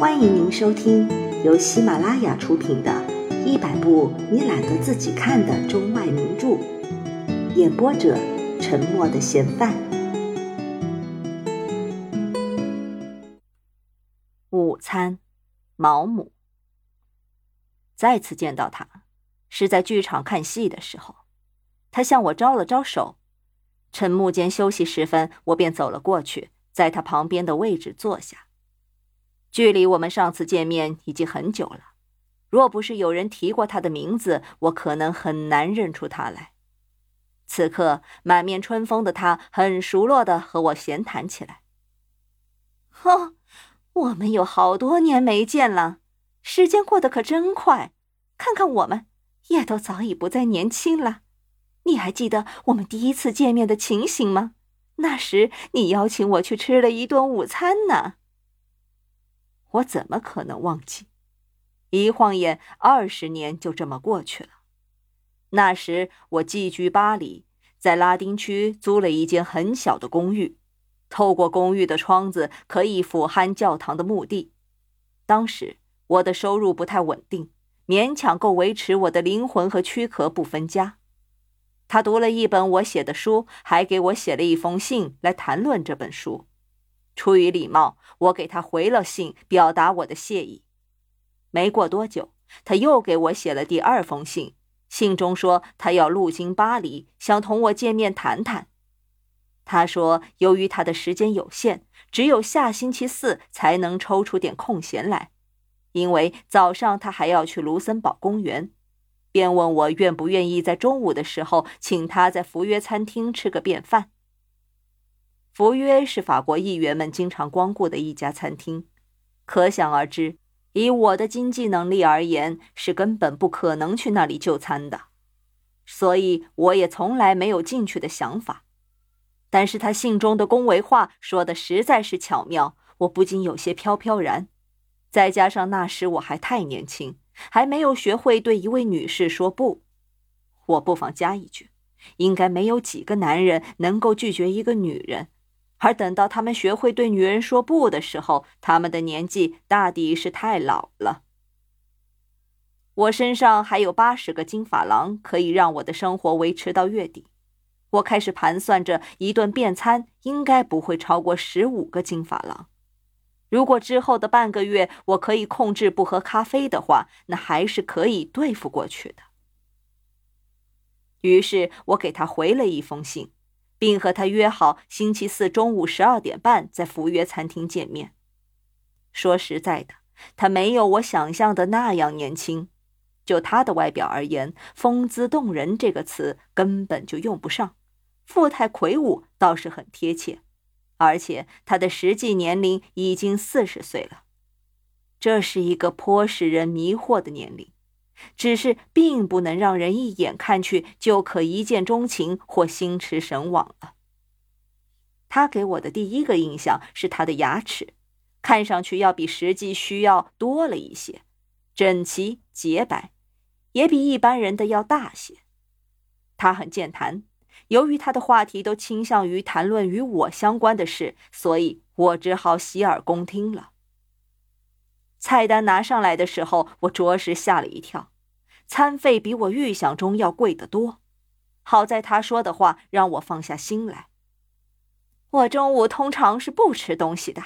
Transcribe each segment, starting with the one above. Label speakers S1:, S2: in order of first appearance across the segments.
S1: 欢迎您收听由喜马拉雅出品的《一百部你懒得自己看的中外名著》，演播者：沉默的嫌犯。
S2: 午餐，毛姆。再次见到他，是在剧场看戏的时候。他向我招了招手。趁幕间休息时分，我便走了过去，在他旁边的位置坐下。距离我们上次见面已经很久了，若不是有人提过他的名字，我可能很难认出他来。此刻满面春风的他，很熟络的和我闲谈起来。哦，我们有好多年没见了，时间过得可真快，看看我们，也都早已不再年轻了。你还记得我们第一次见面的情形吗？那时你邀请我去吃了一顿午餐呢。我怎么可能忘记？一晃眼，二十年就这么过去了。那时我寄居巴黎，在拉丁区租了一间很小的公寓，透过公寓的窗子可以俯瞰教堂的墓地。当时我的收入不太稳定，勉强够维持我的灵魂和躯壳不分家。他读了一本我写的书，还给我写了一封信来谈论这本书。出于礼貌，我给他回了信，表达我的谢意。没过多久，他又给我写了第二封信，信中说他要路经巴黎，想同我见面谈谈。他说，由于他的时间有限，只有下星期四才能抽出点空闲来，因为早上他还要去卢森堡公园，便问我愿不愿意在中午的时候请他在福约餐厅吃个便饭。福约是法国议员们经常光顾的一家餐厅，可想而知，以我的经济能力而言，是根本不可能去那里就餐的，所以我也从来没有进去的想法。但是他信中的恭维话说的实在是巧妙，我不禁有些飘飘然。再加上那时我还太年轻，还没有学会对一位女士说不。我不妨加一句：应该没有几个男人能够拒绝一个女人。而等到他们学会对女人说不的时候，他们的年纪大抵是太老了。我身上还有八十个金发郎，可以让我的生活维持到月底。我开始盘算着，一顿便餐应该不会超过十五个金发郎。如果之后的半个月我可以控制不喝咖啡的话，那还是可以对付过去的。于是我给他回了一封信。并和他约好星期四中午十二点半在福约餐厅见面。说实在的，他没有我想象的那样年轻。就他的外表而言，“风姿动人”这个词根本就用不上，“富态魁梧”倒是很贴切。而且他的实际年龄已经四十岁了，这是一个颇使人迷惑的年龄。只是并不能让人一眼看去就可一见钟情或心驰神往了。他给我的第一个印象是他的牙齿，看上去要比实际需要多了一些，整齐洁白，也比一般人的要大些。他很健谈，由于他的话题都倾向于谈论与我相关的事，所以我只好洗耳恭听了。菜单拿上来的时候，我着实吓了一跳，餐费比我预想中要贵得多。好在他说的话让我放下心来。我中午通常是不吃东西的，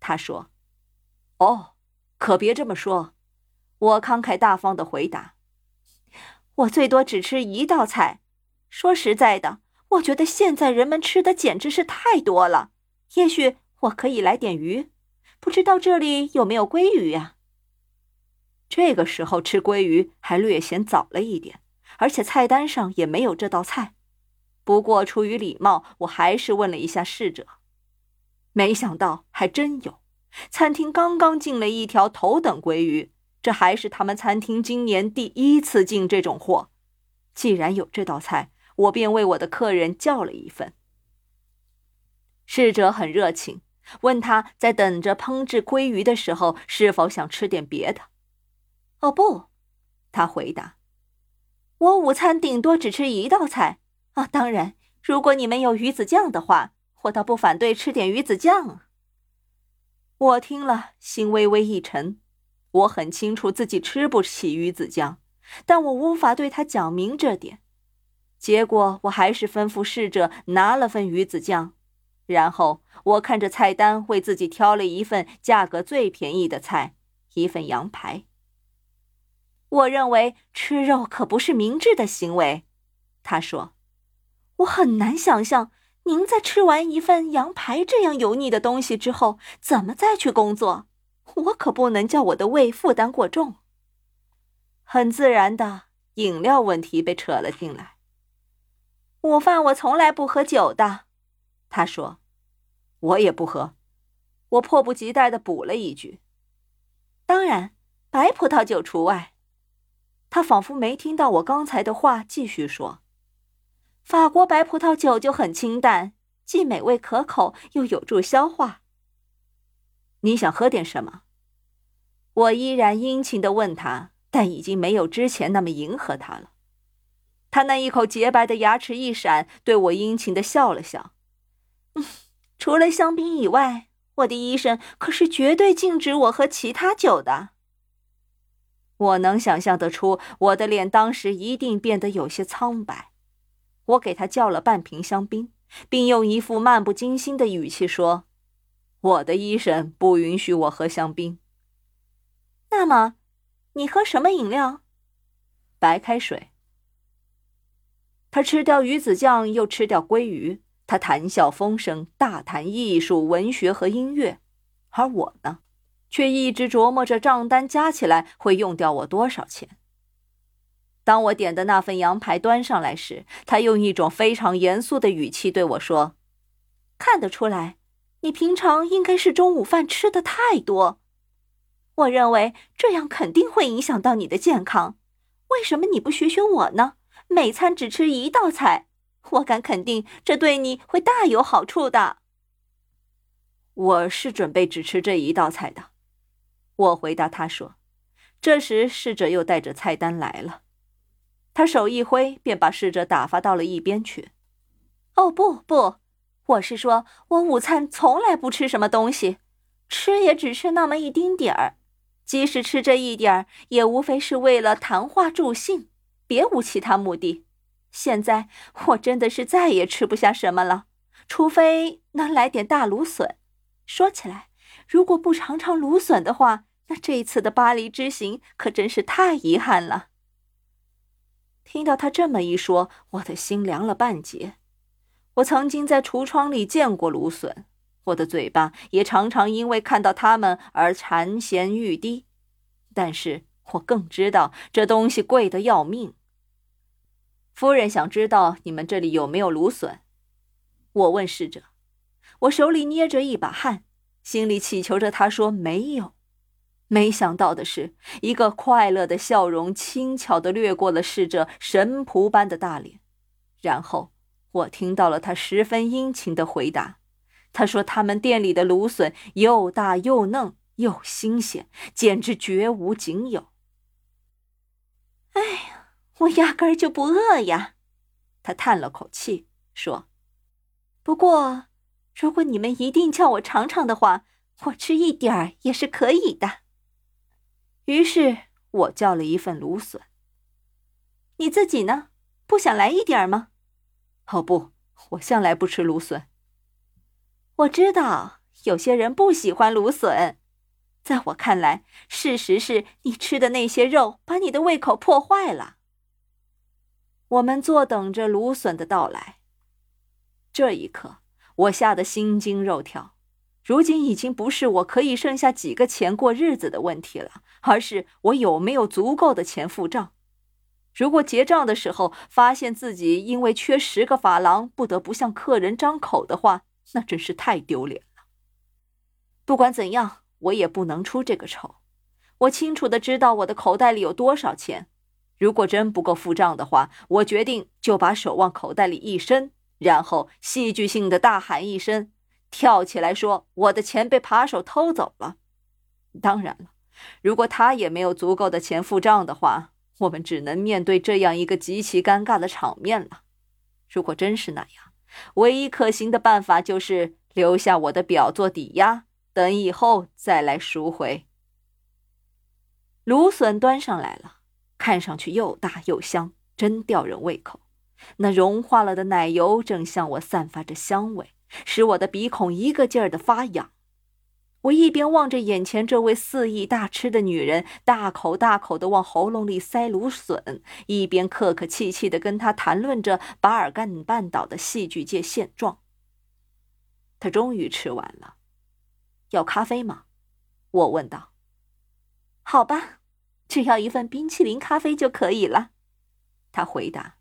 S2: 他说。哦，可别这么说，我慷慨大方的回答。我最多只吃一道菜。说实在的，我觉得现在人们吃的简直是太多了。也许我可以来点鱼。不知道这里有没有鲑鱼呀？这个时候吃鲑鱼还略显早了一点，而且菜单上也没有这道菜。不过出于礼貌，我还是问了一下侍者。没想到还真有，餐厅刚刚进了一条头等鲑鱼，这还是他们餐厅今年第一次进这种货。既然有这道菜，我便为我的客人叫了一份。侍者很热情。问他在等着烹制鲑鱼的时候，是否想吃点别的？哦不，他回答：“我午餐顶多只吃一道菜。啊，当然，如果你们有鱼子酱的话，我倒不反对吃点鱼子酱。”我听了，心微微一沉。我很清楚自己吃不起鱼子酱，但我无法对他讲明这点。结果，我还是吩咐侍者拿了份鱼子酱，然后我看着菜单，为自己挑了一份价格最便宜的菜——一份羊排。我认为吃肉可不是明智的行为，他说。我很难想象您在吃完一份羊排这样油腻的东西之后，怎么再去工作。我可不能叫我的胃负担过重。很自然的，饮料问题被扯了进来。午饭我从来不喝酒的，他说。我也不喝。我迫不及待的补了一句：“当然，白葡萄酒除外。”他仿佛没听到我刚才的话，继续说：“法国白葡萄酒就很清淡，既美味可口，又有助消化。”你想喝点什么？我依然殷勤的问他，但已经没有之前那么迎合他了。他那一口洁白的牙齿一闪，对我殷勤的笑了笑。嗯，除了香槟以外，我的医生可是绝对禁止我喝其他酒的。我能想象得出，我的脸当时一定变得有些苍白。我给他叫了半瓶香槟，并用一副漫不经心的语气说。我的医生不允许我喝香槟。那么，你喝什么饮料？白开水。他吃掉鱼子酱，又吃掉鲑鱼。他谈笑风生，大谈艺术、文学和音乐，而我呢，却一直琢磨着账单加起来会用掉我多少钱。当我点的那份羊排端上来时，他用一种非常严肃的语气对我说：“看得出来。”你平常应该是中午饭吃的太多，我认为这样肯定会影响到你的健康。为什么你不学学我呢？每餐只吃一道菜，我敢肯定这对你会大有好处的。我是准备只吃这一道菜的，我回答他说。这时侍者又带着菜单来了，他手一挥，便把侍者打发到了一边去。哦，不不。我是说，我午餐从来不吃什么东西，吃也只吃那么一丁点儿，即使吃这一点儿，也无非是为了谈话助兴，别无其他目的。现在我真的是再也吃不下什么了，除非能来点大芦笋。说起来，如果不尝尝芦笋的话，那这一次的巴黎之行可真是太遗憾了。听到他这么一说，我的心凉了半截。我曾经在橱窗里见过芦笋，我的嘴巴也常常因为看到它们而馋涎欲滴，但是我更知道这东西贵得要命。夫人想知道你们这里有没有芦笋？我问侍者，我手里捏着一把汗，心里祈求着他说没有。没想到的是，一个快乐的笑容轻巧地掠过了侍者神仆般的大脸，然后。我听到了他十分殷勤的回答，他说他们店里的芦笋又大又嫩又新鲜，简直绝无仅有。我压根儿就不饿呀！他叹了口气说：“不过，如果你们一定叫我尝尝的话，我吃一点儿也是可以的。”于是我叫了一份芦笋。你自己呢？不想来一点儿吗？哦不，我向来不吃芦笋。我知道有些人不喜欢芦笋，在我看来，事实是你吃的那些肉把你的胃口破坏了。我们坐等着芦笋的到来。这一刻，我吓得心惊肉跳。如今已经不是我可以剩下几个钱过日子的问题了，而是我有没有足够的钱付账。如果结账的时候发现自己因为缺十个法郎不得不向客人张口的话，那真是太丢脸了。不管怎样，我也不能出这个丑。我清楚的知道我的口袋里有多少钱。如果真不够付账的话，我决定就把手往口袋里一伸，然后戏剧性的大喊一声，跳起来说：“我的钱被扒手偷走了。”当然了，如果他也没有足够的钱付账的话。我们只能面对这样一个极其尴尬的场面了。如果真是那样，唯一可行的办法就是留下我的表做抵押，等以后再来赎回。芦笋端上来了，看上去又大又香，真吊人胃口。那融化了的奶油正向我散发着香味，使我的鼻孔一个劲儿的发痒。我一边望着眼前这位肆意大吃的女人，大口大口的往喉咙里塞芦笋，一边客客气气的跟她谈论着巴尔干半岛的戏剧界现状。她终于吃完了，要咖啡吗？我问道。好吧，只要一份冰淇淋咖啡就可以了。他回答。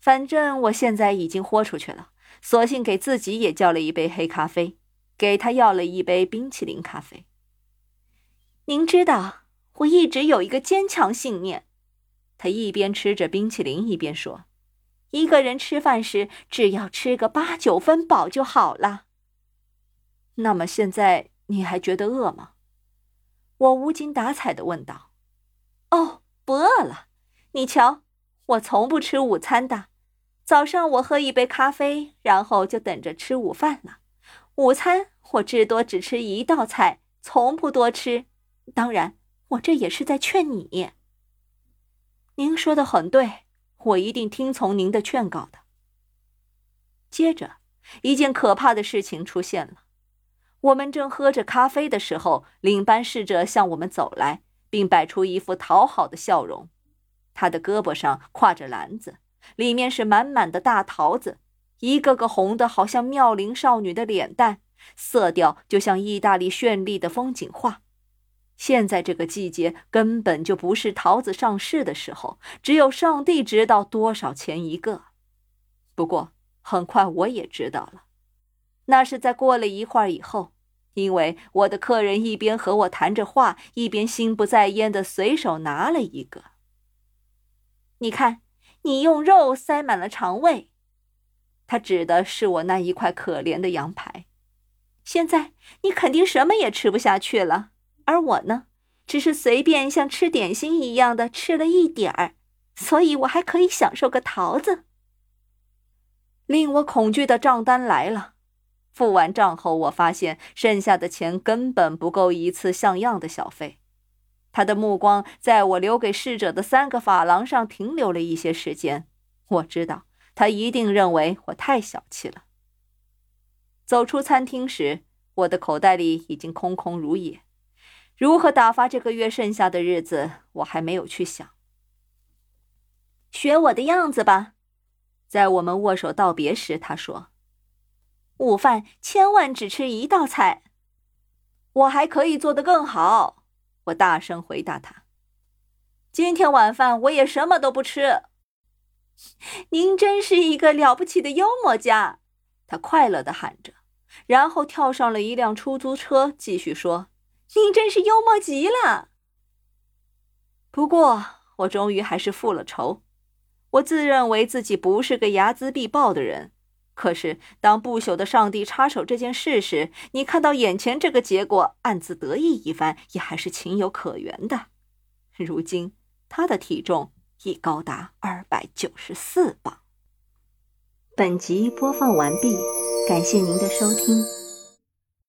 S2: 反正我现在已经豁出去了，索性给自己也叫了一杯黑咖啡。给他要了一杯冰淇淋咖啡。您知道，我一直有一个坚强信念。他一边吃着冰淇淋，一边说：“一个人吃饭时，只要吃个八九分饱就好了。”那么现在你还觉得饿吗？我无精打采的问道。“哦，不饿了。你瞧，我从不吃午餐的。早上我喝一杯咖啡，然后就等着吃午饭了。”午餐我至多只吃一道菜，从不多吃。当然，我这也是在劝你。您说的很对，我一定听从您的劝告的。接着，一件可怕的事情出现了。我们正喝着咖啡的时候，领班侍者向我们走来，并摆出一副讨好的笑容。他的胳膊上挎着篮子，里面是满满的大桃子。一个个红的，好像妙龄少女的脸蛋，色调就像意大利绚丽的风景画。现在这个季节根本就不是桃子上市的时候，只有上帝知道多少钱一个。不过很快我也知道了，那是在过了一会儿以后，因为我的客人一边和我谈着话，一边心不在焉的随手拿了一个。你看，你用肉塞满了肠胃。他指的是我那一块可怜的羊排。现在你肯定什么也吃不下去了，而我呢，只是随便像吃点心一样的吃了一点儿，所以我还可以享受个桃子。令我恐惧的账单来了，付完账后，我发现剩下的钱根本不够一次像样的小费。他的目光在我留给逝者的三个法郎上停留了一些时间，我知道。他一定认为我太小气了。走出餐厅时，我的口袋里已经空空如也。如何打发这个月剩下的日子，我还没有去想。学我的样子吧，在我们握手道别时，他说：“午饭千万只吃一道菜。”我还可以做得更好，我大声回答他：“今天晚饭我也什么都不吃。”您真是一个了不起的幽默家，他快乐的喊着，然后跳上了一辆出租车，继续说：“您真是幽默极了。”不过，我终于还是复了仇。我自认为自己不是个睚眦必报的人，可是当不朽的上帝插手这件事时，你看到眼前这个结果，暗自得意一番，也还是情有可原的。如今，他的体重。已高达二百九十四磅。
S1: 本集播放完毕，感谢您的收听。